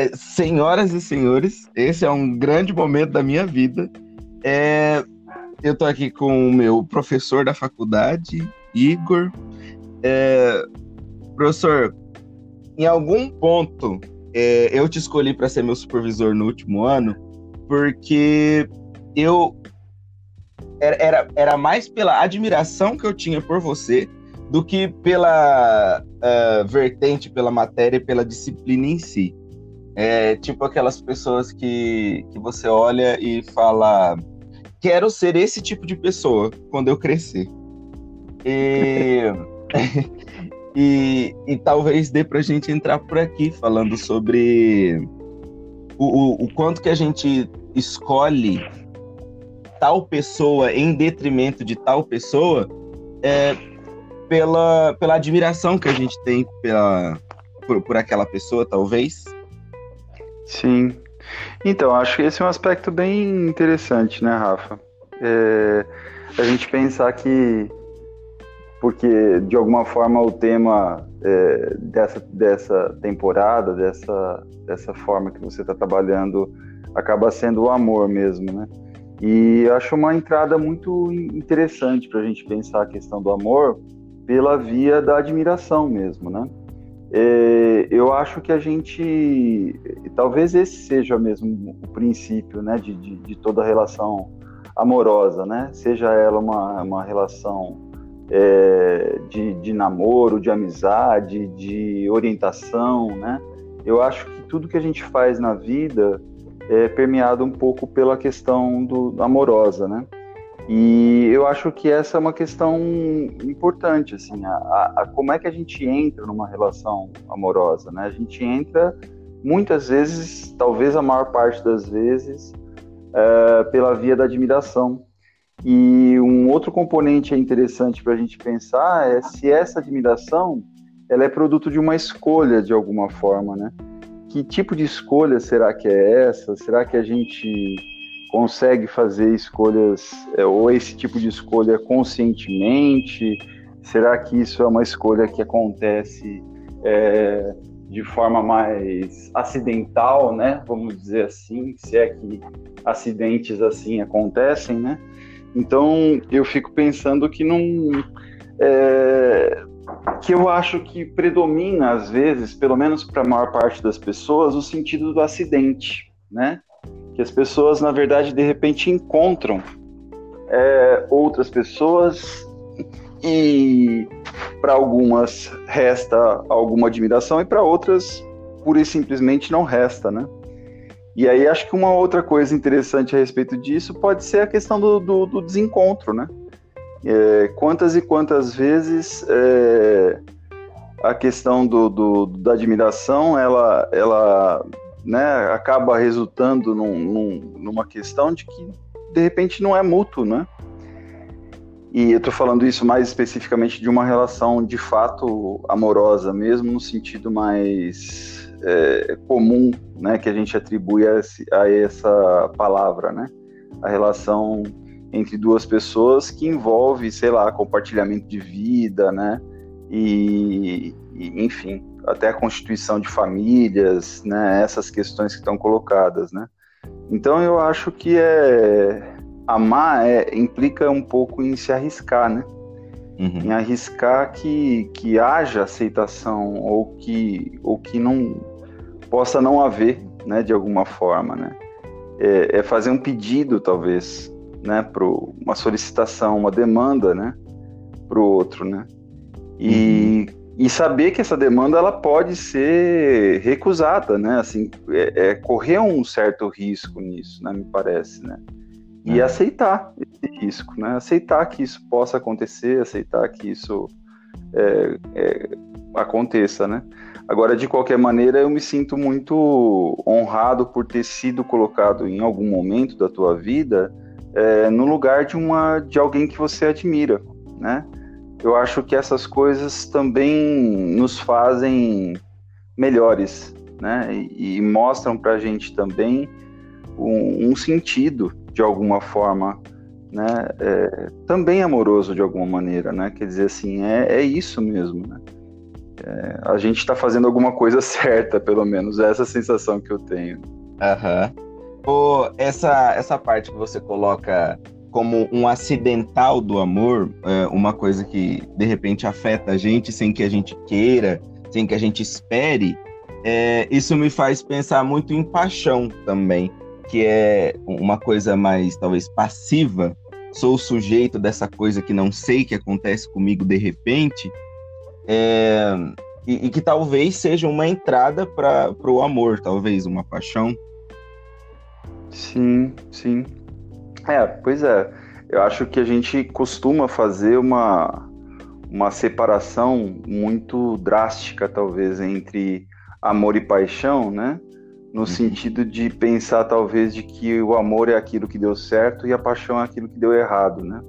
é, senhoras e senhores, esse é um grande momento da minha vida. É, eu tô aqui com o meu professor da faculdade, Igor. É, professor, em algum ponto é, eu te escolhi para ser meu supervisor no último ano porque eu era, era, era mais pela admiração que eu tinha por você do que pela uh, vertente, pela matéria e pela disciplina em si. É tipo aquelas pessoas que, que você olha e fala: quero ser esse tipo de pessoa quando eu crescer. E, e, e talvez dê para a gente entrar por aqui falando sobre o, o, o quanto que a gente escolhe tal pessoa em detrimento de tal pessoa é, pela, pela admiração que a gente tem pela, por, por aquela pessoa, talvez. Sim. Então, acho que esse é um aspecto bem interessante, né, Rafa? É, a gente pensar que, porque de alguma forma o tema é, dessa, dessa temporada, dessa, dessa forma que você está trabalhando, acaba sendo o amor mesmo, né? E acho uma entrada muito interessante para a gente pensar a questão do amor pela via da admiração mesmo, né? É, eu acho que a gente, talvez esse seja mesmo o princípio, né, de, de, de toda relação amorosa, né? Seja ela uma, uma relação é, de, de namoro, de amizade, de orientação, né? Eu acho que tudo que a gente faz na vida é, permeado um pouco pela questão do, amorosa, né? E eu acho que essa é uma questão importante, assim, a, a, como é que a gente entra numa relação amorosa, né? A gente entra muitas vezes, talvez a maior parte das vezes, é, pela via da admiração. E um outro componente interessante para a gente pensar é se essa admiração ela é produto de uma escolha de alguma forma, né? que tipo de escolha será que é essa? Será que a gente consegue fazer escolhas, é, ou esse tipo de escolha conscientemente? Será que isso é uma escolha que acontece é, de forma mais acidental, né? Vamos dizer assim, se é que acidentes assim acontecem, né? Então eu fico pensando que não. É, que eu acho que predomina, às vezes, pelo menos para a maior parte das pessoas, o sentido do acidente, né? Que as pessoas, na verdade, de repente encontram é, outras pessoas e para algumas resta alguma admiração e para outras, pura e simplesmente, não resta, né? E aí acho que uma outra coisa interessante a respeito disso pode ser a questão do, do, do desencontro, né? É, quantas e quantas vezes é, a questão do, do, da admiração ela, ela né, acaba resultando num, num, numa questão de que de repente não é mútuo, né? E eu estou falando isso mais especificamente de uma relação de fato amorosa, mesmo no sentido mais é, comum, né, que a gente atribui a, a essa palavra, né? A relação entre duas pessoas que envolve, sei lá, compartilhamento de vida, né? E, e, enfim, até a constituição de famílias, né? Essas questões que estão colocadas, né? Então eu acho que é amar é, implica um pouco em se arriscar, né? Uhum. Em arriscar que, que haja aceitação ou que ou que não possa não haver, né? De alguma forma, né? É, é fazer um pedido, talvez, né, para uma solicitação, uma demanda, né, para o outro, né, e, uhum. E saber que essa demanda ela pode ser recusada, né, assim, é, é correr um certo risco nisso, né, me parece, né, e é. aceitar esse risco, né, aceitar que isso possa acontecer, aceitar que isso é, é aconteça, né. Agora, de qualquer maneira, eu me sinto muito honrado por ter sido colocado em algum momento da tua vida é, no lugar de uma de alguém que você admira, né? Eu acho que essas coisas também nos fazem melhores, né? E, e mostram para a gente também um, um, sentido de alguma forma, né? É, também amoroso de alguma maneira, né? Quer dizer assim, é, é isso mesmo, né? é, a gente está fazendo alguma coisa certa, pelo menos. É essa sensação que eu tenho. Aham. Uhum. essa, essa parte que você coloca como um acidental do amor, é uma coisa que de repente afeta a gente sem que a gente queira, sem que a gente espere, é, isso me faz pensar muito em paixão também, que é uma coisa mais talvez passiva. Sou sujeito dessa coisa que não sei que acontece comigo de repente, é, e, e, que talvez seja uma entrada para o amor, talvez uma paixão. Sim, sim. É, pois é. Eu acho que a gente costuma fazer uma, uma separação muito drástica, talvez, entre amor e paixão, né? No uhum. sentido de pensar, talvez, de que o amor é aquilo que deu certo e a paixão é aquilo que deu errado, né?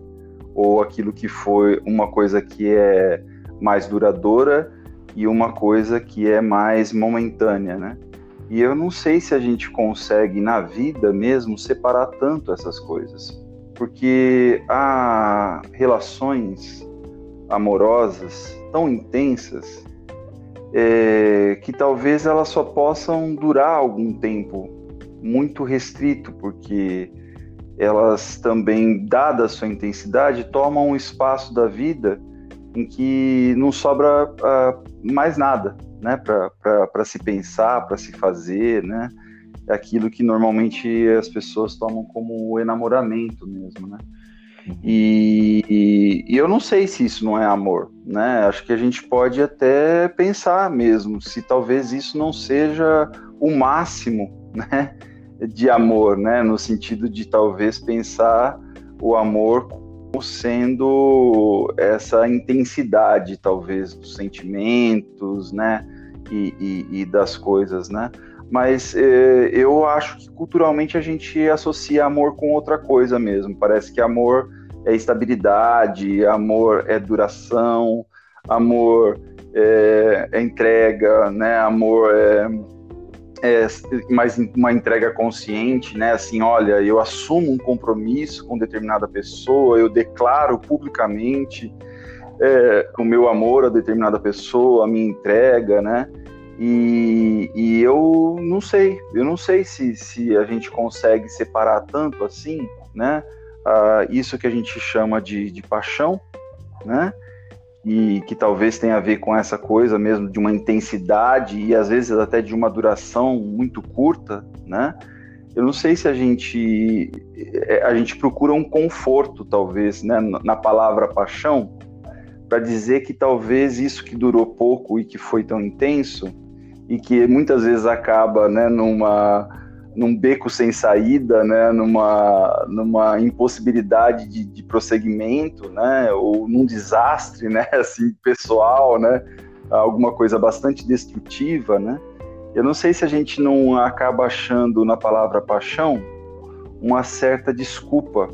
Ou aquilo que foi uma coisa que é mais duradoura e uma coisa que é mais momentânea, né? E eu não sei se a gente consegue na vida mesmo separar tanto essas coisas. Porque há relações amorosas tão intensas é, que talvez elas só possam durar algum tempo muito restrito, porque elas também, dada a sua intensidade, tomam um espaço da vida em que não sobra uh, mais nada, né, para se pensar, para se fazer, né, é aquilo que normalmente as pessoas tomam como o enamoramento mesmo, né? E, e, e, eu não sei se isso não é amor, né? Acho que a gente pode até pensar mesmo se talvez isso não seja o máximo, né? De amor, né? No sentido de talvez pensar o amor sendo essa intensidade, talvez, dos sentimentos, né? E, e, e das coisas, né? mas é, eu acho que culturalmente a gente associa amor com outra coisa mesmo. Parece que amor é estabilidade, amor é duração, amor é, é entrega, né? Amor é, é mais uma entrega consciente, né? Assim, olha, eu assumo um compromisso com determinada pessoa, eu declaro publicamente é, o meu amor a determinada pessoa, a minha entrega, né? E, e, eu não sei, eu não sei se, se a gente consegue separar tanto assim, né? Uh, isso que a gente chama de, de paixão, né? E que talvez tenha a ver com essa coisa mesmo de uma intensidade e às vezes até de uma duração muito curta, né? Eu não sei se a gente é, a gente procura um conforto talvez, né, na palavra paixão, para dizer que talvez isso que durou pouco e que foi tão intenso e que muitas vezes acaba né, numa, num beco sem saída, né, numa, numa impossibilidade de, de prosseguimento, né, ou num desastre né, assim, pessoal, né, alguma coisa bastante destrutiva. Né. Eu não sei se a gente não acaba achando na palavra paixão uma certa desculpa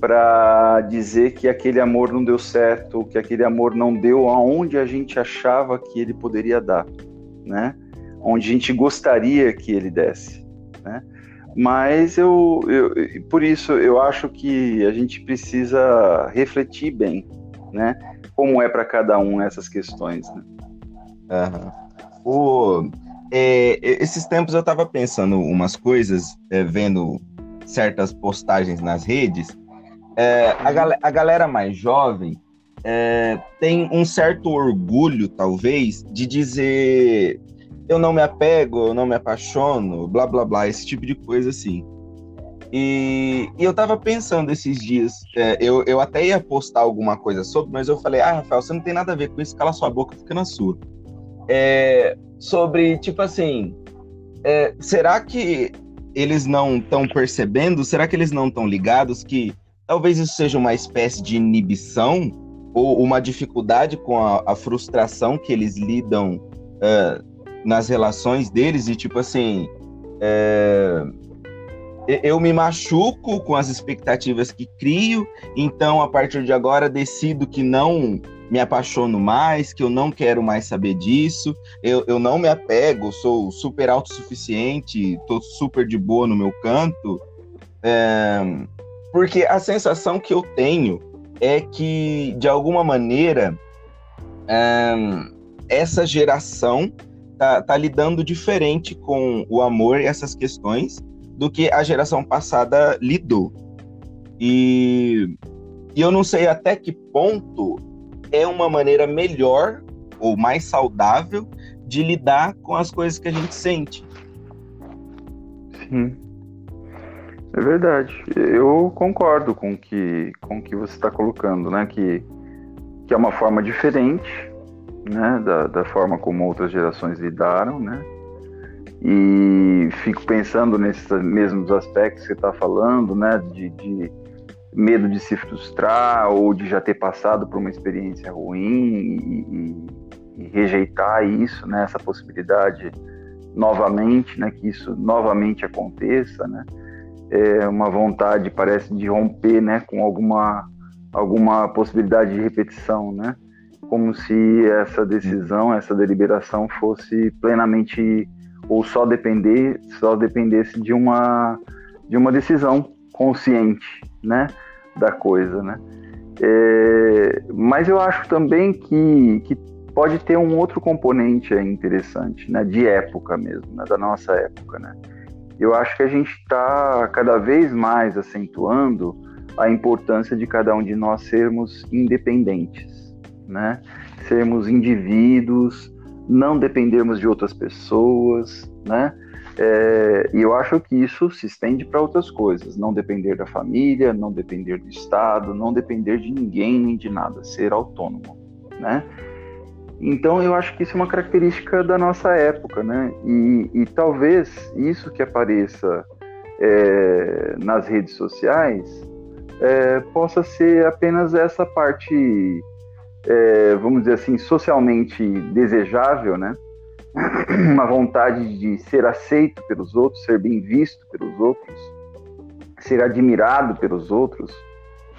para dizer que aquele amor não deu certo, que aquele amor não deu aonde a gente achava que ele poderia dar né? Onde a gente gostaria que ele desse, né? Mas eu, eu, por isso eu acho que a gente precisa refletir bem, né? Como é para cada um essas questões, né? Uhum. O, é, esses tempos eu estava pensando umas coisas, é, vendo certas postagens nas redes. É, a, gal a galera mais jovem é, tem um certo orgulho, talvez, de dizer eu não me apego, eu não me apaixono, blá blá blá, esse tipo de coisa assim. E, e eu tava pensando esses dias, é, eu, eu até ia postar alguma coisa sobre, mas eu falei, ah, Rafael, você não tem nada a ver com isso, cala sua boca, fica na sua. É, sobre, tipo assim, é, será que eles não estão percebendo, será que eles não estão ligados que talvez isso seja uma espécie de inibição ou uma dificuldade com a, a frustração que eles lidam uh, nas relações deles e tipo assim é, eu me machuco com as expectativas que crio, então a partir de agora decido que não me apaixono mais, que eu não quero mais saber disso, eu, eu não me apego, sou super autossuficiente, tô super de boa no meu canto, é, porque a sensação que eu tenho é que, de alguma maneira, é, essa geração tá, tá lidando diferente com o amor e essas questões do que a geração passada lidou. E, e eu não sei até que ponto é uma maneira melhor ou mais saudável de lidar com as coisas que a gente sente. Sim. É verdade. Eu concordo com que, com o que você está colocando, né? Que, que é uma forma diferente, né? Da, da forma como outras gerações lidaram, né? E fico pensando nesses mesmos aspectos que você está falando, né? De, de, medo de se frustrar ou de já ter passado por uma experiência ruim e, e, e rejeitar isso, né? Essa possibilidade novamente, né? Que isso novamente aconteça, né? é, uma vontade, parece, de romper né, com alguma, alguma possibilidade de repetição, né? Como se essa decisão, essa deliberação fosse plenamente ou só depender, só dependesse de uma de uma decisão consciente, né, da coisa, né? É, mas eu acho também que, que pode ter um outro componente interessante, né, de época mesmo, né, da nossa época, né? eu acho que a gente está cada vez mais acentuando a importância de cada um de nós sermos independentes, né? Sermos indivíduos, não dependermos de outras pessoas, né? É, e eu acho que isso se estende para outras coisas, não depender da família, não depender do Estado, não depender de ninguém nem de nada, ser autônomo, né? Então eu acho que isso é uma característica da nossa época, né? E, e talvez isso que apareça é, nas redes sociais é, possa ser apenas essa parte, é, vamos dizer assim, socialmente desejável, né? Uma vontade de ser aceito pelos outros, ser bem visto pelos outros, ser admirado pelos outros.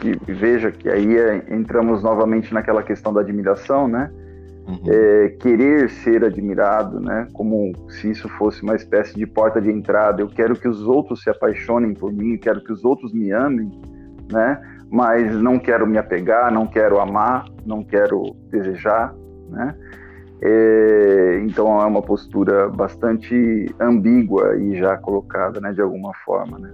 E veja que aí é, entramos novamente naquela questão da admiração, né? Uhum. É, querer ser admirado, né? Como se isso fosse uma espécie de porta de entrada. Eu quero que os outros se apaixonem por mim, quero que os outros me amem, né? Mas não quero me apegar, não quero amar, não quero desejar, né? É, então é uma postura bastante ambígua e já colocada, né? De alguma forma, né?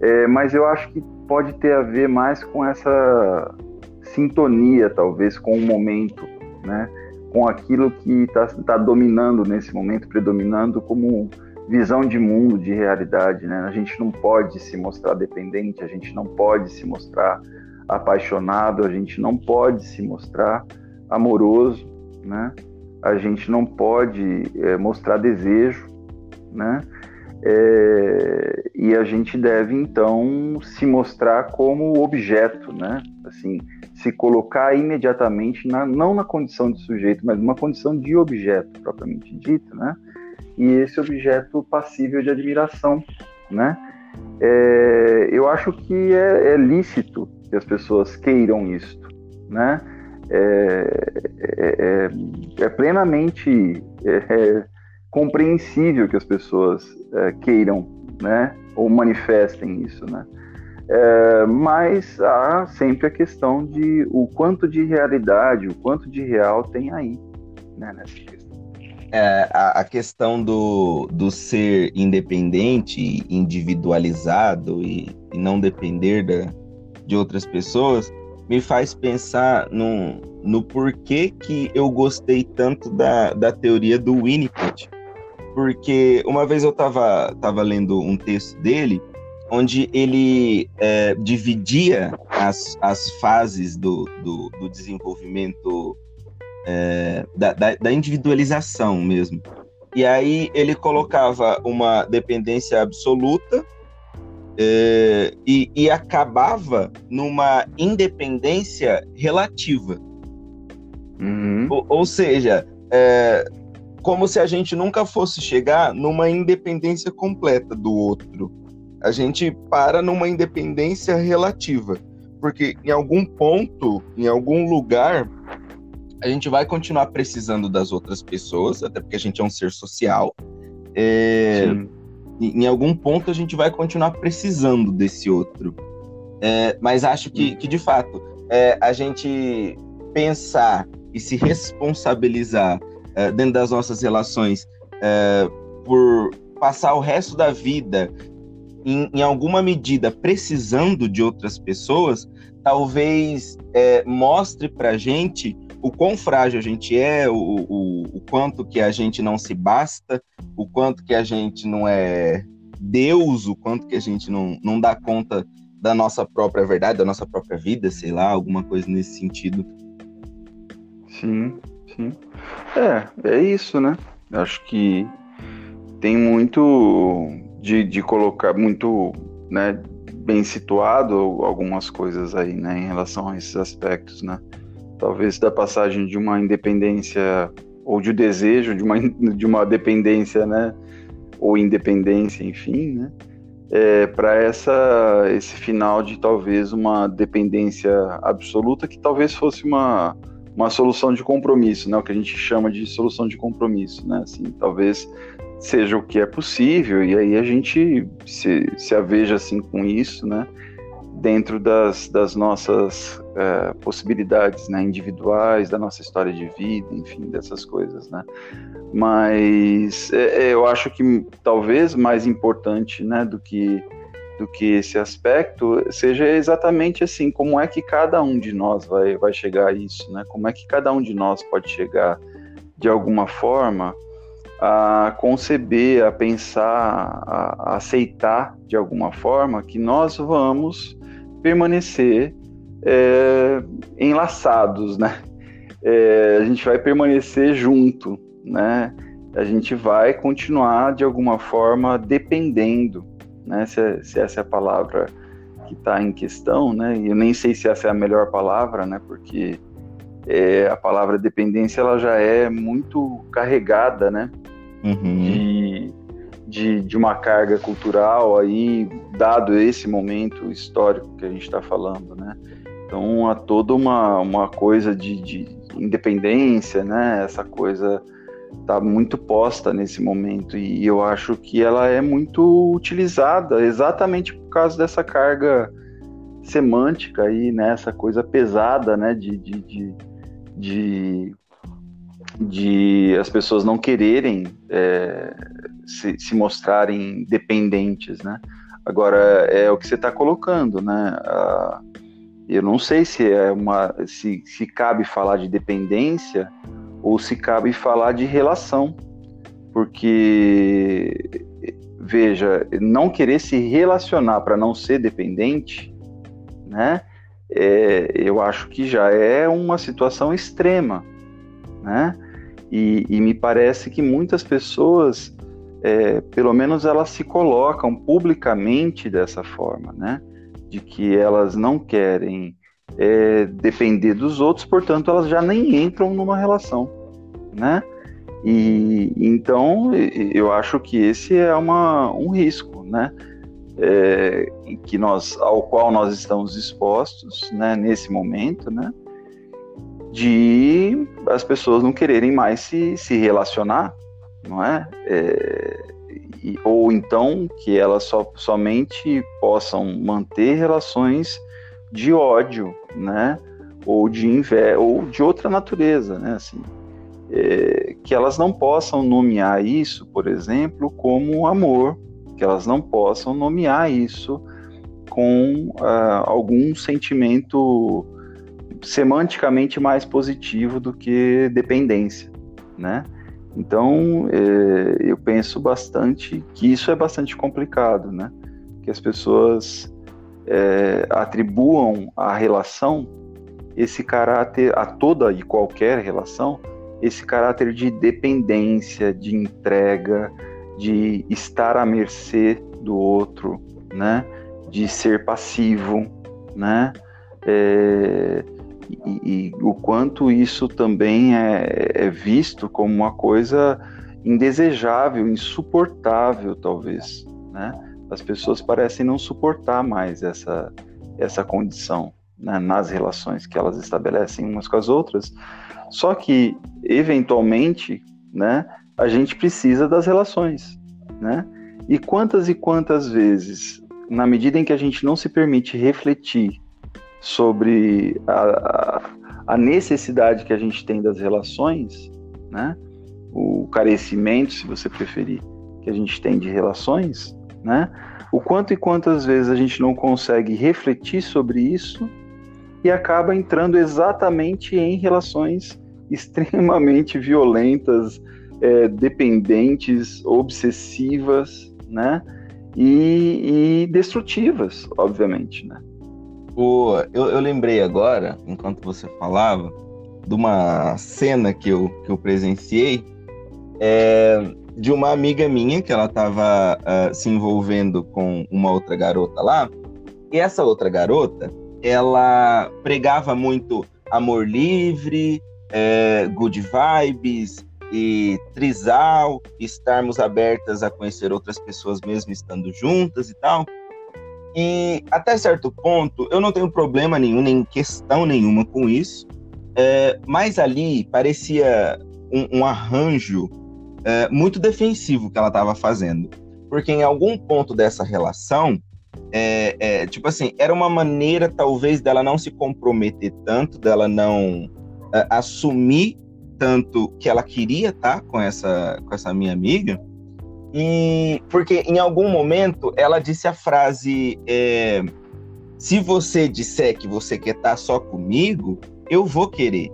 É, mas eu acho que pode ter a ver mais com essa sintonia, talvez, com o momento, né? com aquilo que está tá dominando nesse momento, predominando como visão de mundo, de realidade. Né? A gente não pode se mostrar dependente, a gente não pode se mostrar apaixonado, a gente não pode se mostrar amoroso, né? a gente não pode é, mostrar desejo, né? É, e a gente deve então se mostrar como objeto, né? Assim, se colocar imediatamente na, não na condição de sujeito, mas numa condição de objeto propriamente dito, né? E esse objeto passível de admiração, né? É, eu acho que é, é, lícito que as pessoas queiram isto, né? É, é, é, é plenamente é, compreensível que as pessoas queiram, né, ou manifestem isso, né. Mas há sempre a questão de o quanto de realidade, o quanto de real tem aí, né, nessa questão. É, a, a, questão do, do ser independente, individualizado e, e não depender da, de outras pessoas me faz pensar no, no porquê que eu gostei tanto da, da teoria do Winnicott. Porque uma vez eu estava tava lendo um texto dele onde ele é, dividia as, as fases do, do, do desenvolvimento é, da, da, da, individualização mesmo. E aí ele colocava uma dependência absoluta é, e, e acabava numa independência relativa. Uhum. Ou, ou, seja, é, como se a gente nunca fosse chegar numa independência completa do outro. A gente para numa independência relativa, porque em algum ponto, em algum lugar, a gente vai continuar precisando das outras pessoas, até porque a gente é um ser social. É, em algum ponto a gente vai continuar precisando desse outro. É, mas acho que, que de fato, é, a gente pensar e se responsabilizar uh, dentro das nossas relações, uh, por passar o resto da vida em, em, alguma medida precisando de outras pessoas, talvez é, mostre para gente o quão frágil a gente é, o, o, o quanto que a gente não se basta, o quanto que a gente não é Deus, o quanto que a gente não, não dá conta da nossa própria verdade, da nossa própria vida, sei lá, alguma coisa nesse sentido. Sim, sim. É, é isso, né? Acho que tem muito de, de colocar, muito, né, bem situado algumas coisas aí, né, em relação a esses aspectos, né? Talvez da passagem de uma independência ou de desejo de uma, de uma dependência, né, ou independência, enfim, né, é, para essa esse final de talvez uma dependência absoluta que talvez fosse uma uma solução de compromisso, né, o que a gente chama de solução de compromisso, né, assim, talvez seja o que é possível e aí a gente se, se aveja assim com isso, né, dentro das, das nossas é, possibilidades né, individuais, da nossa história de vida, enfim, dessas coisas, né? Mas é, é, eu acho que talvez mais importante, né, do que do que esse aspecto seja exatamente assim, como é que cada um de nós vai, vai chegar a isso, né? Como é que cada um de nós pode chegar de alguma forma a conceber, a pensar, a, a aceitar de alguma forma que nós vamos permanecer é, enlaçados, né? É, a gente vai permanecer junto, né? A gente vai continuar de alguma forma dependendo, né? Se, se essa é a palavra que está em questão, né? E eu nem sei se essa é a melhor palavra, né? Porque é, a palavra dependência ela já é muito carregada, né? Uhum. De, de, de uma carga cultural aí, dado esse momento histórico que a gente está falando, né? Então há toda uma, uma coisa de, de independência, né? Essa coisa está muito posta nesse momento e eu acho que ela é muito utilizada exatamente por causa dessa carga semântica aí, né? Essa coisa pesada, né? De, de, de, de, de as pessoas não quererem é, se, se mostrarem dependentes, né? Agora é o que você está colocando, né? Uh, eu não sei se é uma se, se cabe falar de dependência ou se cabe falar de relação, porque veja, não querer se relacionar para não ser dependente, né? É, eu acho que já é uma situação extrema, né? E, e me parece que muitas pessoas é, pelo menos elas se colocam publicamente dessa forma, né? De que elas não querem é, depender dos outros, portanto elas já nem entram numa relação, né? E então eu acho que esse é uma, um risco, né? É, que nós, ao qual nós estamos expostos, né? Nesse momento, né? De as pessoas não quererem mais se, se relacionar, não é? é e, ou então que elas só, somente possam manter relações de ódio, né? Ou de inveja, ou de outra natureza, né? Assim, é, que elas não possam nomear isso, por exemplo, como amor, que elas não possam nomear isso com uh, algum sentimento semanticamente mais positivo do que dependência, né? Então, é, eu penso bastante que isso é bastante complicado, né? Que as pessoas é, atribuam à relação esse caráter, a toda e qualquer relação, esse caráter de dependência, de entrega, de estar à mercê do outro, né? De ser passivo, né? É, e, e, o quanto isso também é, é, visto como uma coisa indesejável, insuportável, talvez, né? As pessoas parecem não suportar mais essa, essa condição né? nas relações que elas estabelecem umas com as outras. Só que, eventualmente, né, a gente precisa das relações, né? E quantas e quantas vezes, na medida em que a gente não se permite refletir sobre a, a necessidade que a gente tem das relações, né? o carecimento, se você preferir, que a gente tem de relações, né? O quanto e quantas vezes a gente não consegue refletir sobre isso e acaba entrando exatamente em relações extremamente violentas, é, dependentes, obsessivas, né? E, e, destrutivas, obviamente, né? O, eu, eu lembrei agora, enquanto você falava, de uma cena que eu, que eu presenciei é, de uma amiga minha que ela estava uh, se envolvendo com uma outra garota lá. E essa outra garota, ela pregava muito amor livre, é, good vibes e trisal, estarmos abertas a conhecer outras pessoas mesmo estando juntas e tal. E até certo ponto, eu não tenho problema nenhum, nem questão nenhuma com isso, é, mas ali parecia um, um arranjo é, muito defensivo que ela estava fazendo. Porque em algum ponto dessa relação, é, é, tipo assim, era uma maneira talvez dela não se comprometer tanto, dela não é, assumir tanto que ela queria estar tá com essa, com essa minha amiga. E porque em algum momento ela disse a frase: é, se você disser que você quer estar tá só comigo, eu vou querer.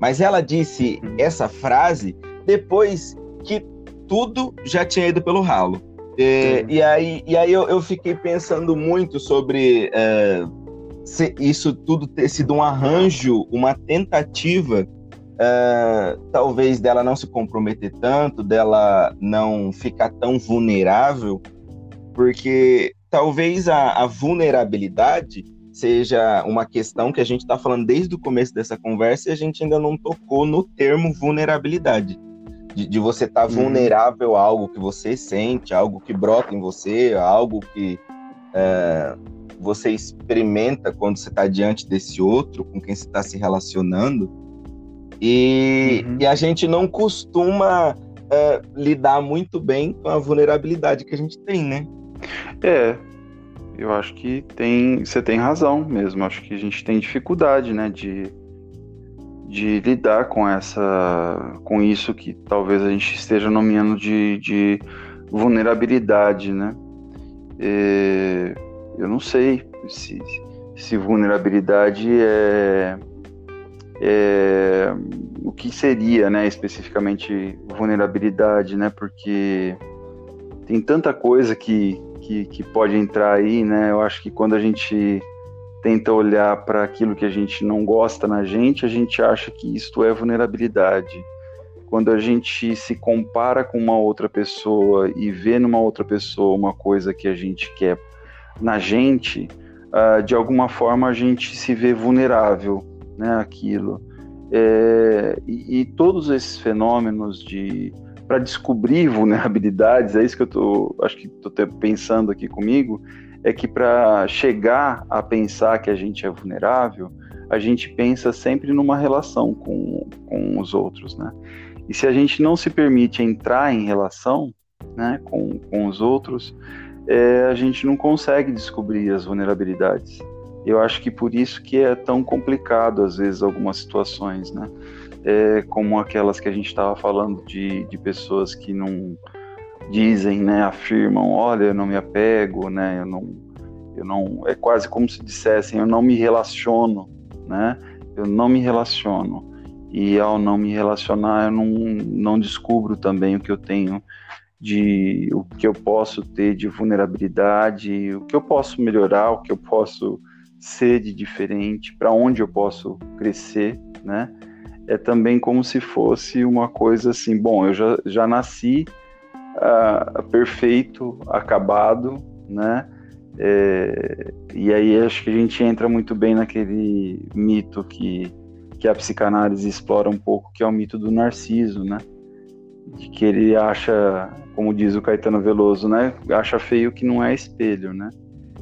Mas ela disse essa frase depois que tudo já tinha ido pelo ralo. É, e aí, e aí eu, eu, fiquei pensando muito sobre é, isso tudo ter sido um arranjo, uma tentativa, é, talvez dela não se comprometer tanto, dela não ficar tão vulnerável, porque talvez a, a vulnerabilidade seja uma questão que a gente está falando desde o começo dessa conversa e a gente ainda não tocou no termo vulnerabilidade de, de você estar tá uhum. vulnerável a algo que você sente, algo que brota em você, algo que é, você experimenta quando você está diante desse outro, com quem você está se relacionando. E, uhum. e, a gente não costuma é, lidar muito bem com a vulnerabilidade que a gente tem, né? É, eu acho que tem, você tem razão mesmo. Acho que a gente tem dificuldade, né, de de lidar com essa com isso que talvez a gente esteja nomeando de, de vulnerabilidade, né? É, eu não sei se, se vulnerabilidade é, é, o que seria, né? Especificamente vulnerabilidade, né? Porque tem tanta coisa que, que, que pode entrar aí, né? Eu acho que quando a gente tenta olhar para aquilo que a gente não gosta na gente, a gente acha que isto é vulnerabilidade. Quando a gente se compara com uma outra pessoa e vê numa outra pessoa uma coisa que a gente quer na gente, uh, de alguma forma a gente se vê vulnerável né, àquilo. É, e, e, todos esses fenômenos de para descobrir vulnerabilidades, é isso que eu tô, acho que estou pensando aqui comigo, é que para chegar a pensar que a gente é vulnerável, a gente pensa sempre numa relação com, com os outros, né? E se a gente não se permite entrar em relação né, com, com os outros, é, a gente não consegue descobrir as vulnerabilidades. Eu acho que por isso que é tão complicado, às vezes, algumas situações, né? É, como aquelas que a gente estava falando de, de pessoas que não dizem, né, afirmam, olha, eu não me apego, né, eu não, eu não, é quase como se dissessem, eu não me relaciono, né, eu não me relaciono e ao não me relacionar eu não, não descubro também o que eu tenho de o que eu posso ter de vulnerabilidade, o que eu posso melhorar, o que eu posso ser de diferente, para onde eu posso crescer, né? É também como se fosse uma coisa assim, bom, eu já, já nasci uh, perfeito, acabado, né? É, e aí acho que a gente entra muito bem naquele mito que, que a psicanálise explora um pouco, que é o mito do narciso, né? De que ele acha, como diz o Caetano Veloso, né? Acha feio que não é espelho, né?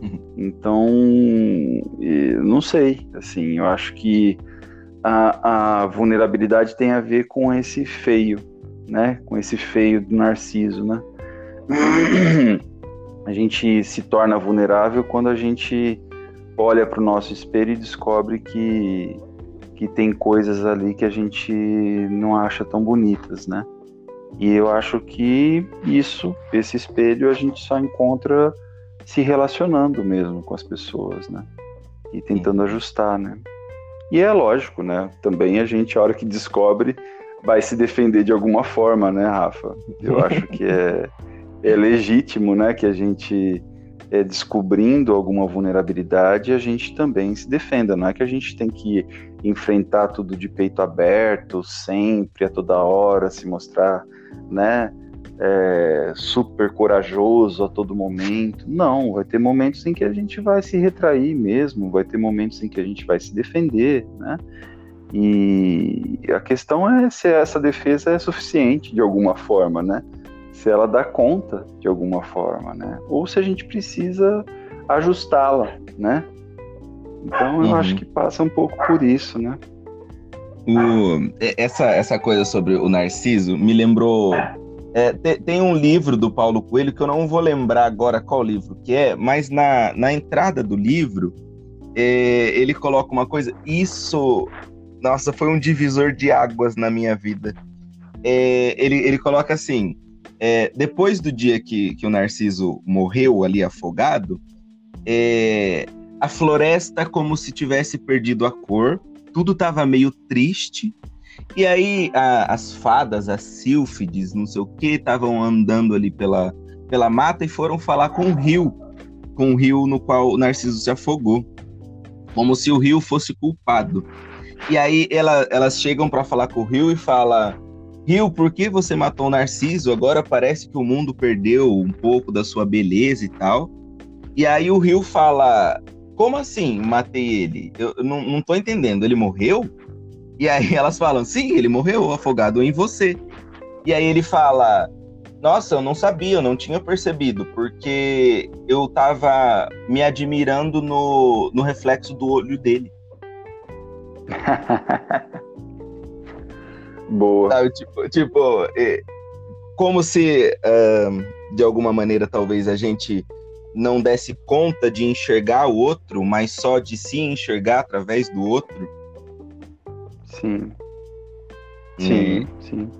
Uhum. Então, não sei, assim, eu acho que a, a vulnerabilidade tem a ver com esse feio, né? Com esse feio do narciso, né? A gente se torna vulnerável quando a gente olha para o nosso espelho e descobre que, que tem coisas ali que a gente não acha tão bonitas, né? E eu acho que isso, esse espelho, a gente só encontra se relacionando mesmo com as pessoas, né? E tentando ajustar, né? E é lógico, né? Também a gente, a hora que descobre, vai se defender de alguma forma, né, Rafa? Eu acho que é, é legítimo, né, que a gente é, descobrindo alguma vulnerabilidade, a gente também se defenda. Não é que a gente tem que enfrentar tudo de peito aberto, sempre, a toda hora, se mostrar, né, é, super corajoso a todo momento. Não, vai ter momentos em que a gente vai se retrair mesmo, vai ter momentos em que a gente vai se defender, né? E a questão é se essa defesa é suficiente de alguma forma, né? Se ela dá conta de alguma forma, né? Ou se a gente precisa ajustá-la, né? Então eu uhum. acho que passa um pouco por isso, né? O, essa, essa coisa sobre o Narciso me lembrou. É, te, tem um livro do Paulo Coelho que eu não vou lembrar agora qual livro que é, mas na, na entrada do livro é, ele coloca uma coisa. Isso nossa, foi um divisor de águas na minha vida. É, ele, ele coloca assim: é, depois do dia que, que o Narciso morreu ali afogado, é, a floresta como se tivesse perdido a cor, tudo estava meio triste. E aí a, as fadas, as sílfides, não sei o que, estavam andando ali pela, pela mata e foram falar com o rio, com o rio no qual Narciso se afogou, como se o rio fosse culpado. E aí ela, elas chegam para falar com o Rio e fala: Rio, por que você matou o Narciso? Agora parece que o mundo perdeu um pouco da sua beleza e tal. E aí o Rio fala: Como assim matei ele? Eu não, não tô entendendo. Ele morreu? E aí elas falam: Sim, ele morreu afogado em você. E aí ele fala: Nossa, eu não sabia, eu não tinha percebido, porque eu tava me admirando no, no reflexo do olho dele. Boa. Sabe, tipo, tipo é, como se, uh, de alguma maneira, talvez a gente não desse conta de enxergar o outro, mas só de se enxergar através do outro. Sim. Sim, hum. sim.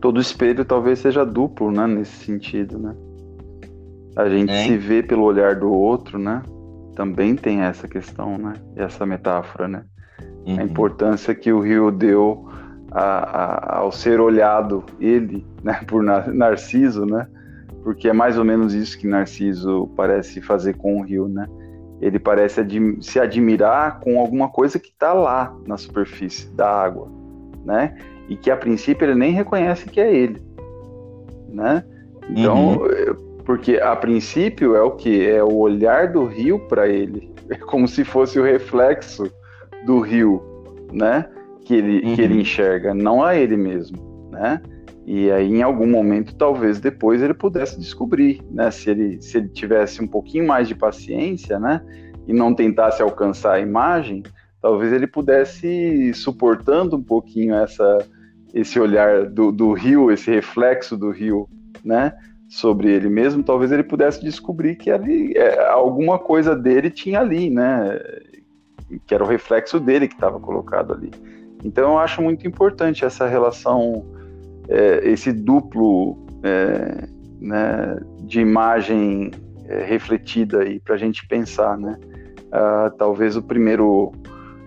Todo espelho talvez seja duplo, né, nesse sentido, né? A gente é. se vê pelo olhar do outro, né? Também tem essa questão, né? Essa metáfora, né? uhum. a importância que o Rio deu a, a, ao ser olhado ele, né, por Narciso, né? Porque é mais ou menos isso que Narciso parece fazer com o Rio, né? Ele parece admi se admirar com alguma coisa que está lá na superfície da água, né? E que a princípio ele nem reconhece que é ele, né? Então, uhum. Eh, porque a princípio é o que é o olhar do rio para ele, é como se fosse o reflexo do rio, né? Que ele, uhum. que ele uhum. enxerga, não a ele mesmo, né? E aí, em algum momento, talvez depois ele pudesse descobrir, né? Se ele, se ele tivesse um pouquinho mais de paciência, né? E não tentasse alcançar a imagem, talvez ele pudesse, suportando um pouquinho essa, esse olhar do, do rio, esse reflexo do rio, né? Sobre ele mesmo, talvez ele pudesse descobrir que ali, é, alguma coisa dele tinha ali, né? que era o reflexo dele que estava colocado ali. Então eu acho muito importante essa relação, é, esse duplo é, né, de imagem é, refletida aí para a gente pensar, né? Ah, talvez o primeiro,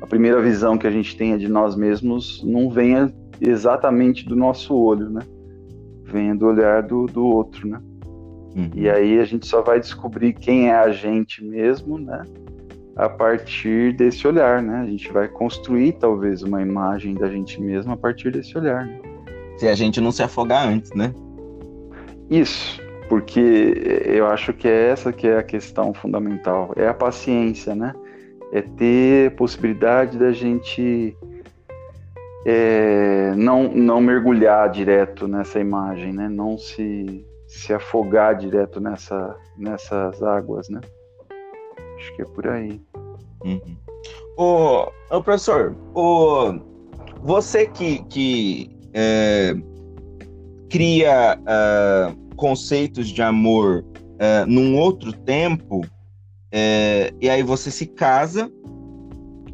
a primeira visão que a gente tenha de nós mesmos não venha exatamente do nosso olho, né? Venha do olhar do, do outro, né? Uhum. E aí a gente só vai descobrir quem é a gente mesmo, né? a partir desse olhar, né? A gente vai construir talvez uma imagem da gente mesmo a partir desse olhar. Né? Se a gente não se afogar antes, né? Isso, porque eu acho que é essa que é a questão fundamental, é a paciência, né? É ter possibilidade da gente é, não, não mergulhar direto nessa imagem, né? Não se, se afogar direto nessa, nessas águas, né? Acho que é por aí. Uhum. Ô, ô, professor, ô, você que, que é, cria uh, conceitos de amor uh, num outro tempo, é, e aí você se casa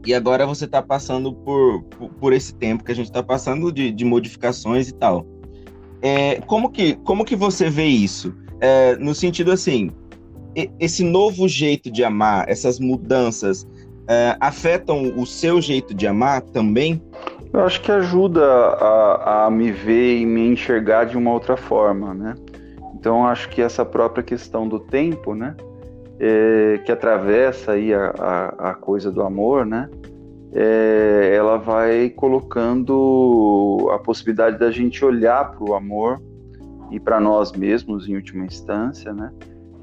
e agora você está passando por, por, por, esse tempo que a gente está passando de, de, modificações e tal. É, como, que, como que você vê isso? É, no sentido assim, esse novo jeito de amar, essas mudanças, é, afetam o seu jeito de amar também? Eu acho que ajuda a, a me ver e me enxergar de uma outra forma, né? Então acho que essa própria questão do tempo, né, é, que atravessa aí a, a, a, coisa do amor, né, é, ela vai colocando a possibilidade da gente olhar para o amor e para nós mesmos em última instância, né,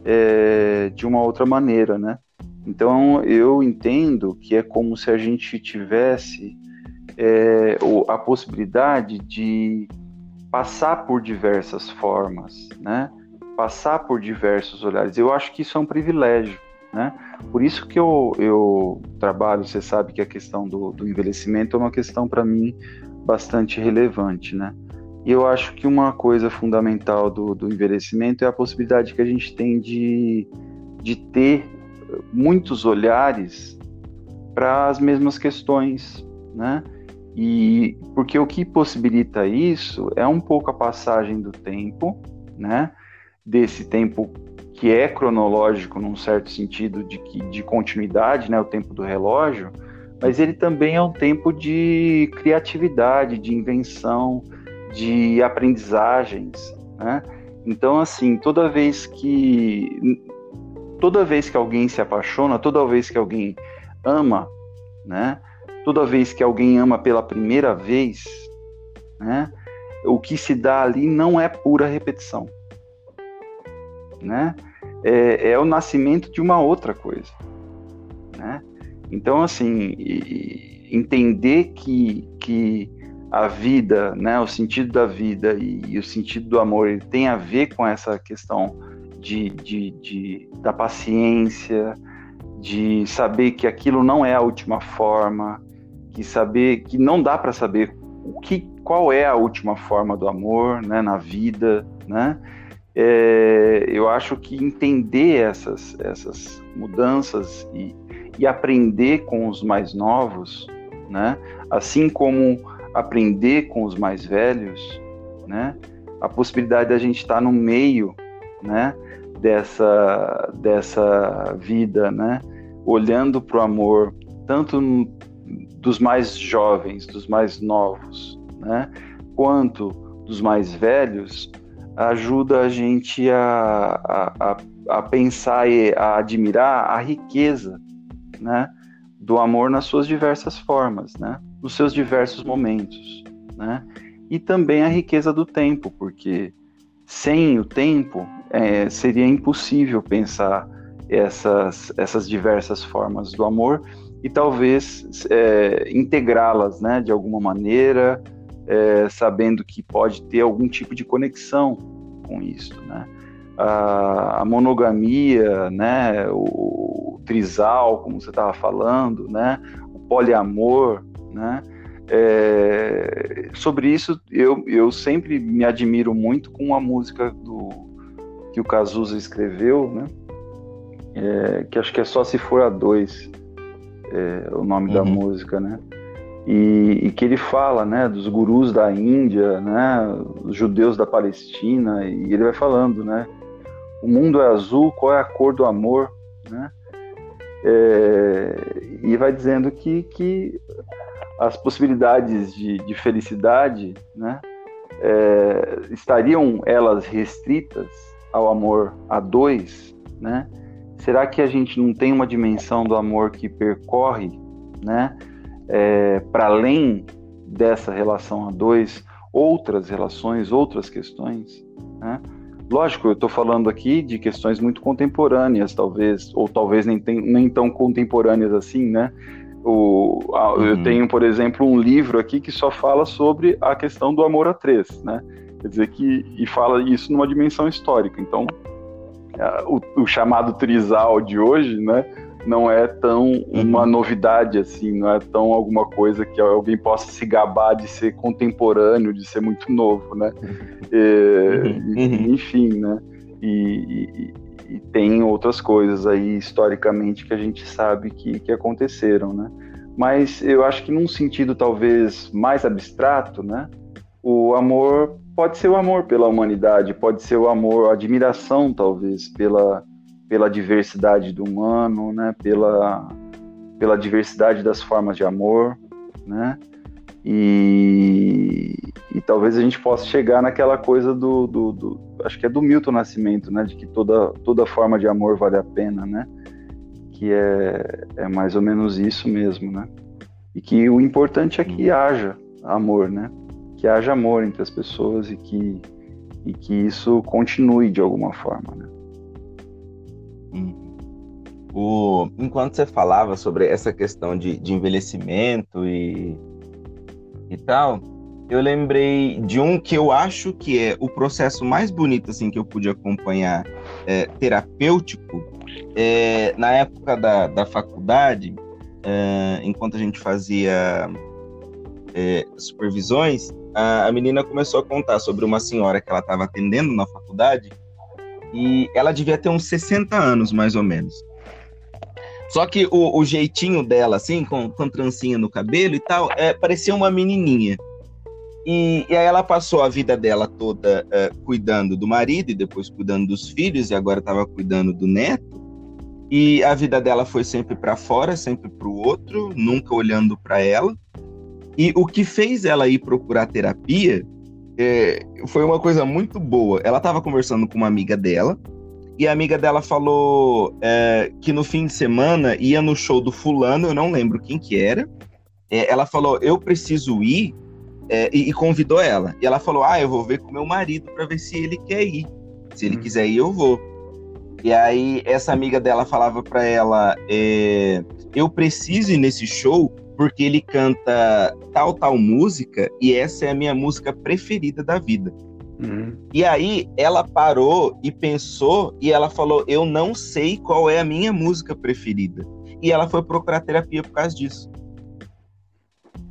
é, de uma outra maneira, né. Então eu entendo que é como se a gente tivesse é, a possibilidade de passar por diversas formas, né? Passar por diversos olhares. Eu acho que isso é um privilégio, né? Por isso que eu, eu trabalho, você sabe que a questão do, do envelhecimento é uma questão para mim bastante relevante, né? E eu acho que uma coisa fundamental do, do envelhecimento é a possibilidade que a gente tem de, de ter muitos olhares para as mesmas questões, né? E porque o que possibilita isso é um pouco a passagem do tempo, né? Desse tempo que é cronológico num certo sentido de, de continuidade, né? O tempo do relógio, mas ele também é um tempo de criatividade, de invenção, de aprendizagens, né? Então, assim, toda vez que toda vez que alguém se apaixona, toda vez que alguém ama, né? Toda vez que alguém ama pela primeira vez, né, o que se dá ali não é pura repetição, né? É, é o nascimento de uma outra coisa, né? Então, assim, entender que, que a vida, né, o sentido da vida e, e o sentido do amor ele tem a ver com essa questão de, de, de, da paciência, de saber que aquilo não é a última forma, que saber que não dá para saber o que qual é a última forma do amor né, na vida, né? É, eu acho que entender essas, essas mudanças e, e aprender com os mais novos, né? Assim como aprender com os mais velhos, né? A possibilidade da gente estar no meio, né? Dessa, dessa vida, né? Olhando para o amor, tanto dos mais jovens, dos mais novos, né? quanto dos mais velhos, ajuda a gente a, a, a, pensar e a admirar a riqueza né? do amor nas suas diversas formas, né? nos seus diversos momentos. Né? E também a riqueza do tempo, porque sem o tempo é, seria impossível pensar essas, essas diversas formas do amor e talvez é, integrá-las né, de alguma maneira, é, sabendo que pode ter algum tipo de conexão com isso. Né? A, a monogamia, né, o, o trisal, como você estava falando, né, o poliamor, né, é, sobre isso eu, eu sempre me admiro muito com a música do, que o Cazuza escreveu, né, é, que acho que é só se for a dois é, o nome uhum. da música, né? E, e, que ele fala, né, dos gurus da Índia, né, os judeus da Palestina, e ele vai falando, né, o mundo é azul, qual é a cor do amor, né? É, e vai dizendo que, que as possibilidades de, de felicidade, né, é, estariam elas restritas ao amor a dois, né? Será que a gente não tem uma dimensão do amor que percorre, né, é, para além dessa relação a dois, outras relações, outras questões, né? Lógico, eu estou falando aqui de questões muito contemporâneas, talvez, ou talvez nem, tem, nem tão contemporâneas assim, né? O, a, uhum. Eu tenho, por exemplo, um livro aqui que só fala sobre a questão do amor a três, né? Quer dizer que e fala isso numa dimensão histórica. Então, o, o, chamado trisal de hoje, né? Não é tão uma uhum. novidade assim, não é tão alguma coisa que alguém possa se gabar de ser contemporâneo, de ser muito novo, né? É, uhum. Enfim, né? E, e, e, tem outras coisas aí historicamente que a gente sabe que, que aconteceram, né? Mas eu acho que num sentido talvez mais abstrato, né? O amor pode ser o amor pela humanidade, pode ser o amor, a admiração talvez pela, pela diversidade do humano, né? Pela, pela diversidade das formas de amor, né? E, e talvez a gente possa chegar naquela coisa do, do, do, acho que é do Milton Nascimento, né? De que toda, toda forma de amor vale a pena, né? Que é, é mais ou menos isso mesmo, né? E que o importante é que haja amor, né? Que haja amor entre as pessoas e que, e que isso continue de alguma forma, né? Hum. O, enquanto você falava sobre essa questão de, de envelhecimento e e tal, eu lembrei de um que eu acho que é o processo mais bonito assim que eu pude acompanhar é, terapêutico é, na época da, da faculdade, é, enquanto a gente fazia é, supervisões, a, a menina começou a contar sobre uma senhora que ela estava atendendo na faculdade e ela devia ter uns 60 anos mais ou menos. Só que o, o jeitinho dela, assim, com, com trancinha no cabelo e tal, é, parecia uma menininha. E, e aí ela passou a vida dela toda é, cuidando do marido e depois cuidando dos filhos e agora estava cuidando do neto. E a vida dela foi sempre para fora, sempre para o outro, nunca olhando para ela. E o que fez ela ir procurar terapia é, foi uma coisa muito boa. Ela estava conversando com uma amiga dela e a amiga dela falou é, que no fim de semana ia no show do fulano, eu não lembro quem que era. É, ela falou, eu preciso ir, é, e, e, convidou ela. E ela falou, ah, eu vou ver com meu marido para ver se ele quer ir. Se ele hum. quiser ir, eu vou. E aí essa amiga dela falava para ela, é, eu preciso ir nesse show porque ele canta tal tal música e essa é a minha música preferida da vida. Uhum. E aí ela parou e pensou e ela falou: Eu não sei qual é a minha música preferida. E ela foi procurar terapia por causa disso.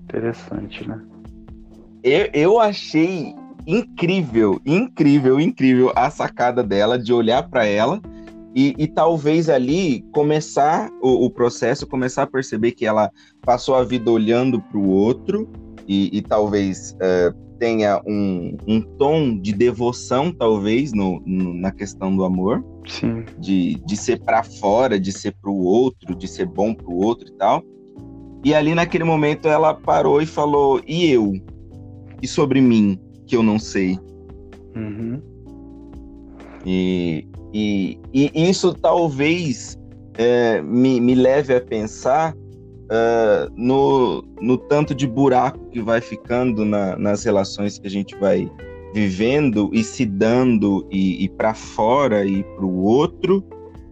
Interessante, né? Eu, eu achei incrível, incrível, incrível a sacada dela de olhar para ela e, e, talvez ali começar o, o, processo, começar a perceber que ela passou a vida olhando para o outro e, e talvez é, tenha um, um tom de devoção, talvez, no, no, na questão do amor. Sim. De, de ser para fora, de ser para o outro, de ser bom para o outro e tal. E ali naquele momento ela parou e falou: E eu? E sobre mim, que eu não sei? Uhum. E, e, e, isso talvez é, me, me leve a pensar uh, no, no tanto de buraco que vai ficando na, nas relações que a gente vai vivendo e se dando e, e para fora e para o outro.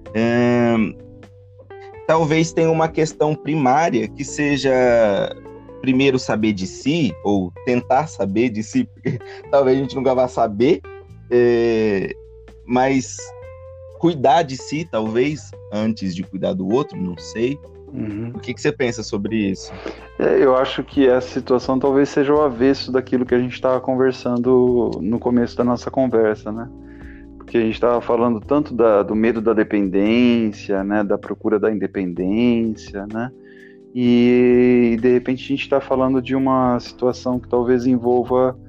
Uh, talvez tenha uma questão primária que seja primeiro saber de si ou tentar saber de si, porque talvez a gente nunca vá saber, é, mas cuidar de si, talvez, antes de cuidar do outro, não sei. Uhum. O que, que, você pensa sobre isso? É, eu acho que essa situação talvez seja o avesso daquilo que a gente estava conversando no começo da nossa conversa, né? Porque a gente estava falando tanto da, do medo da dependência, né? Da procura da independência, né? E de repente a gente está falando de uma situação que talvez envolva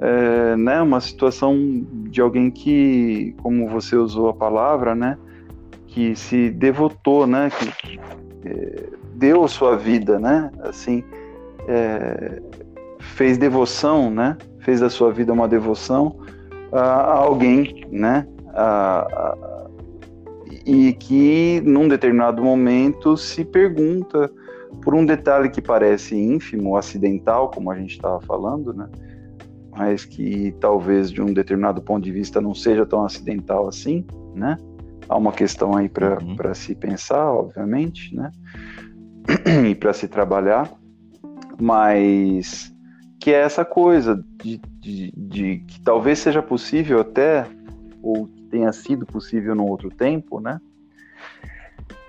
é, né, uma situação de alguém que, como você usou a palavra, né, que se devotou, né, que, é, deu sua vida, né? Assim, é, fez devoção, né? Fez da sua vida uma devoção a, alguém, né? A, a, e que num determinado momento se pergunta por um detalhe que parece ínfimo, acidental, como a gente estava falando, né? Mas que talvez de um determinado ponto de vista não seja tão acidental assim, né? há uma questão aí para uhum. se pensar, obviamente, né? e para se trabalhar, mas que é essa coisa de, de, de, que talvez seja possível até, ou tenha sido possível num outro tempo, né?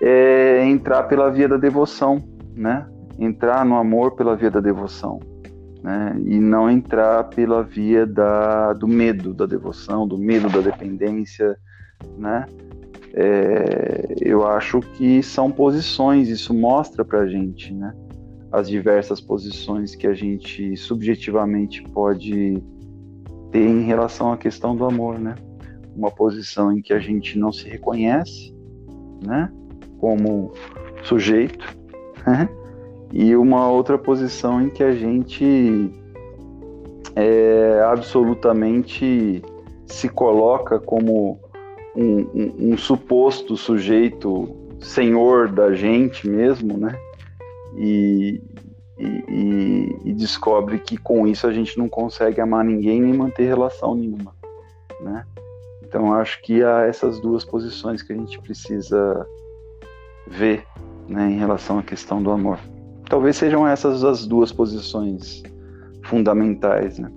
É entrar pela via da devoção, né? Entrar no amor pela via da devoção, né? E não entrar pela via da, do medo da devoção, do medo da dependência, né? é, eu acho que são posições, isso mostra para a gente, né? As diversas posições que a gente subjetivamente pode ter em relação à questão do amor, né? Uma posição em que a gente não se reconhece, né? Como sujeito, né? E uma outra posição em que a gente é, absolutamente se coloca como um, um, um, suposto sujeito senhor da gente mesmo, né? E, e, e, descobre que com isso a gente não consegue amar ninguém nem manter relação nenhuma, né? Então acho que há essas duas posições que a gente precisa ver, né, em relação à questão do amor. Talvez sejam essas as duas posições fundamentais, né?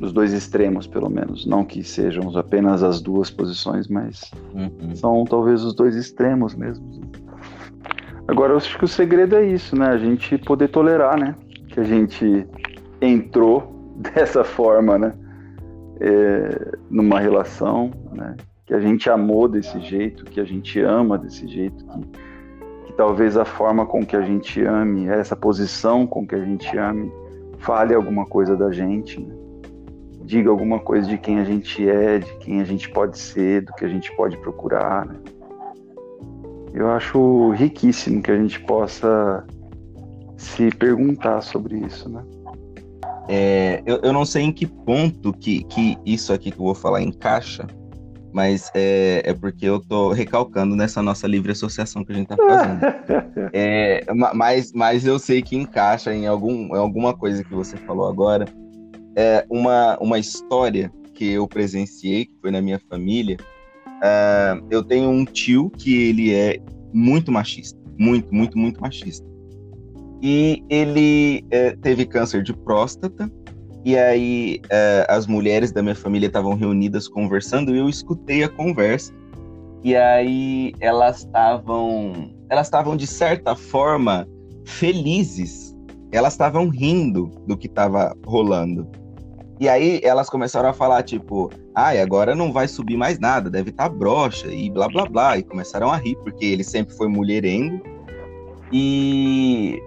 Os dois extremos, pelo menos. Não que sejam apenas as duas posições, mas uhum. são talvez os dois extremos mesmo. Agora, eu acho que o segredo é isso, né? A gente poder tolerar, né? Que a gente entrou dessa forma, né? É, numa relação, né? Que a gente amou desse jeito, que a gente ama desse jeito, que, que talvez a forma com que a gente ame, essa posição com que a gente ame, fale alguma coisa da gente, né? diga alguma coisa de quem a gente é, de quem a gente pode ser, do que a gente pode procurar. Né? Eu acho riquíssimo que a gente possa se perguntar sobre isso, né? É, eu, eu não sei em que ponto que, que isso aqui que eu vou falar encaixa, mas é, é porque eu tô recalcando nessa nossa livre associação que a gente tá fazendo. é, mas, mas eu sei que encaixa em, algum, em alguma coisa que você falou agora. É uma, uma história que eu presenciei, que foi na minha família. Uh, eu tenho um tio que ele é muito machista. Muito, muito, muito machista. E ele é, teve câncer de próstata e aí uh, as mulheres da minha família estavam reunidas conversando e eu escutei a conversa. E aí elas estavam, elas estavam de certa forma felizes. Elas estavam rindo do que estava rolando. E aí elas começaram a falar tipo, ai, agora não vai subir mais nada, deve estar tá broxa e blá blá blá. E começaram a rir porque ele sempre foi mulherengo. E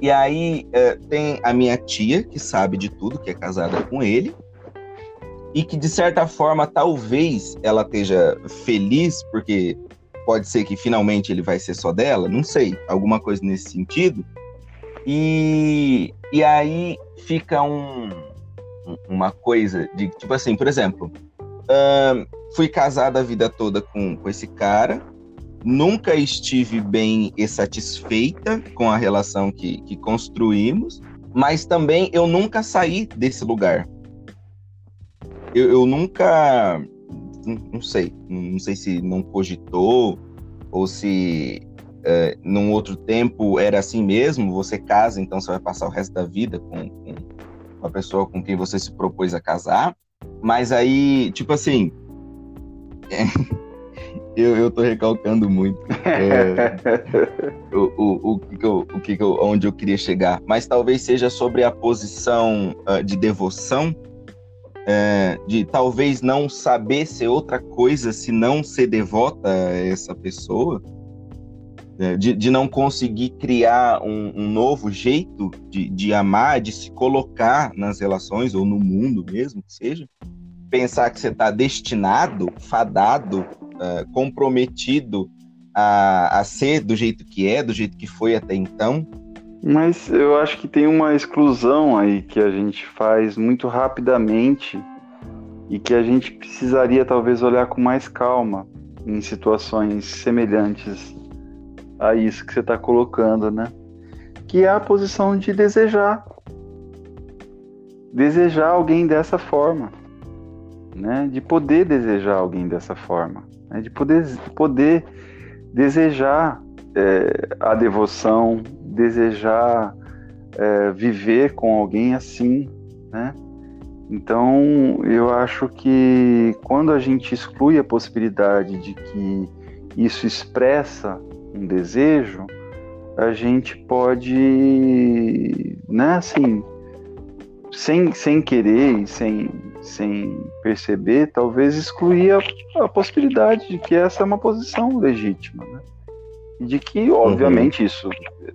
e aí é, tem a minha tia, que sabe de tudo, que é casada com ele, e que de certa forma talvez ela esteja feliz, porque pode ser que finalmente ele vai ser só dela, não sei, alguma coisa nesse sentido. E, e aí fica um, uma coisa de tipo assim, por exemplo, uh, fui casada a vida toda com, com esse cara, nunca estive bem e satisfeita com a relação que, que construímos, mas também eu nunca saí desse lugar. Eu, eu nunca, não sei, não sei se não cogitou ou se é, num outro tempo era assim mesmo. Você casa, então você vai passar o resto da vida com, com a pessoa com quem você se propôs a casar. Mas aí, tipo assim, é, eu, eu tô recalcando muito é, o, o, o, que eu, o que eu, onde eu queria chegar. Mas talvez seja sobre a posição uh, de devoção, uh, de talvez não saber ser outra coisa se não ser devota a essa pessoa. Uh, de, de não conseguir criar um, um novo jeito de, de amar, de se colocar nas relações ou no mundo mesmo, que seja, pensar que você está destinado, fadado uh, comprometido a, a ser do jeito que é, do jeito que foi até então. Mas eu acho que tem uma exclusão aí que a gente faz muito rapidamente e que a gente precisaria talvez olhar com mais calma em situações semelhantes a isso que você está colocando, né? Que é a posição de desejar. Desejar alguém dessa forma, né? De poder desejar alguém dessa forma né, de poder, poder desejar é, a devoção, desejar é, viver com alguém assim, né? Então, eu acho que quando a gente exclui a possibilidade de que isso expressa um desejo, a gente pode, né, assim, sem, sem querer e sem, sem perceber, talvez excluir a, a, possibilidade de que essa é uma posição legítima, né? E de que, obviamente, uhum. isso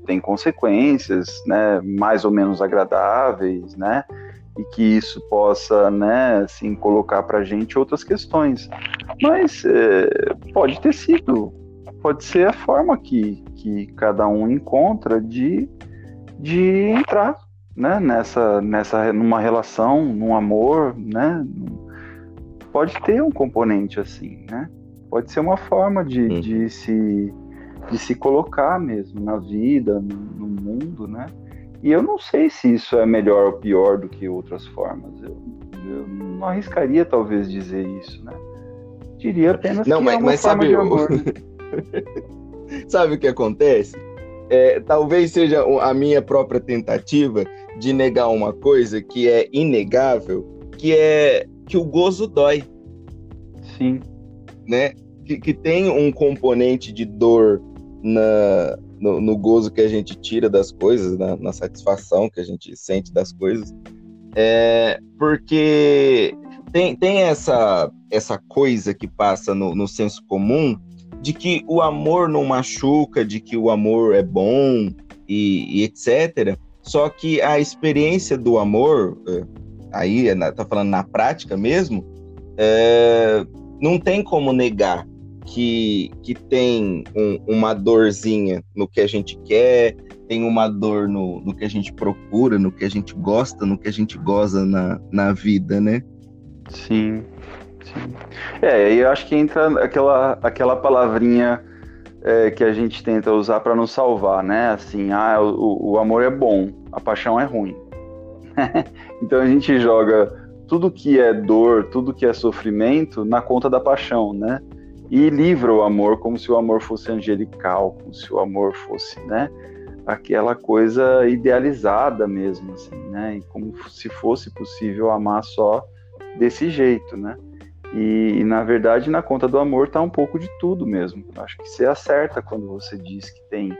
tem consequências, né, mais ou menos agradáveis, né? e que isso possa, né, assim, colocar para a gente outras questões. Mas é, pode ter sido, pode ser a forma que, que cada um encontra de, de entrar, né, nessa, nessa, numa relação, num amor, né, pode ter um componente assim, né, pode ser uma forma de, hum. de se de se colocar mesmo na vida, no, no mundo, né? E eu não sei se isso é melhor ou pior do que outras formas. Eu, eu não arriscaria talvez dizer isso, né? Diria apenas não, que mas, é uma mas forma sabe, de amor. sabe o que acontece? É, talvez seja a minha própria tentativa de negar uma coisa que é inegável, que é que o gozo dói. Sim. Né? Que, que tem um componente de dor na, no, no, gozo que a gente tira das coisas, na, na, satisfação que a gente sente das coisas. É, porque tem, tem essa, essa coisa que passa no, no senso comum de que o amor não machuca, de que o amor é bom e, e etc. Só que a experiência do amor, é, aí é tá falando na prática mesmo, é, não tem como negar que, que tem um, uma dorzinha no que a gente quer, tem uma dor no, no que a gente procura, no que a gente gosta, no que a gente goza na, na vida, né? Sim, sim. É, eu acho que entra aquela, aquela palavrinha é, que a gente tenta usar para nos salvar, né? Assim, ah, o, o amor é bom, a paixão é ruim. então a gente joga tudo que é dor, tudo que é sofrimento na conta da paixão, né? e livra o amor como se o amor fosse angelical, como se o amor fosse, né, aquela coisa idealizada mesmo, assim, né, e como se fosse possível amar só desse jeito, né. E, e na verdade, na conta do amor está um pouco de tudo mesmo. Acho que você acerta quando você diz que tem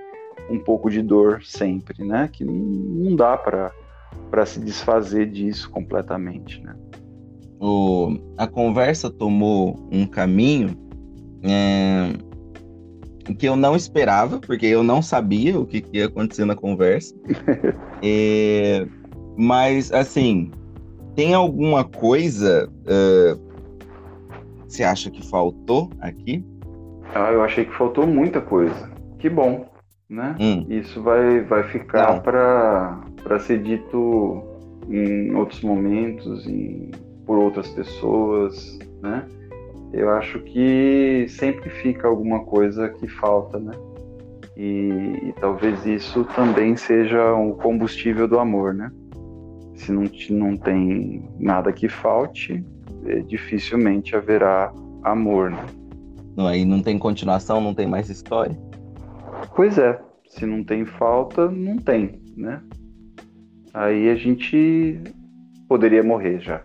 um pouco de dor sempre, né, que não dá para se desfazer disso completamente, né. O, a conversa tomou um caminho é, que eu não esperava, porque eu não sabia o que, ia acontecer na conversa. é, mas, assim, tem alguma coisa uh, você acha que faltou aqui? Ah, eu achei que faltou muita coisa. Que bom, né? Hum. Isso vai, vai ficar para ser dito em outros momentos, em, por outras pessoas, né? eu acho que sempre fica alguma coisa que falta, né? E, e talvez isso também seja o um combustível do amor, né? Se não, não tem nada que falte, dificilmente haverá amor, né? Não, aí não tem continuação, não tem mais história? Pois é, se não tem falta, não tem, né? Aí a gente poderia morrer já.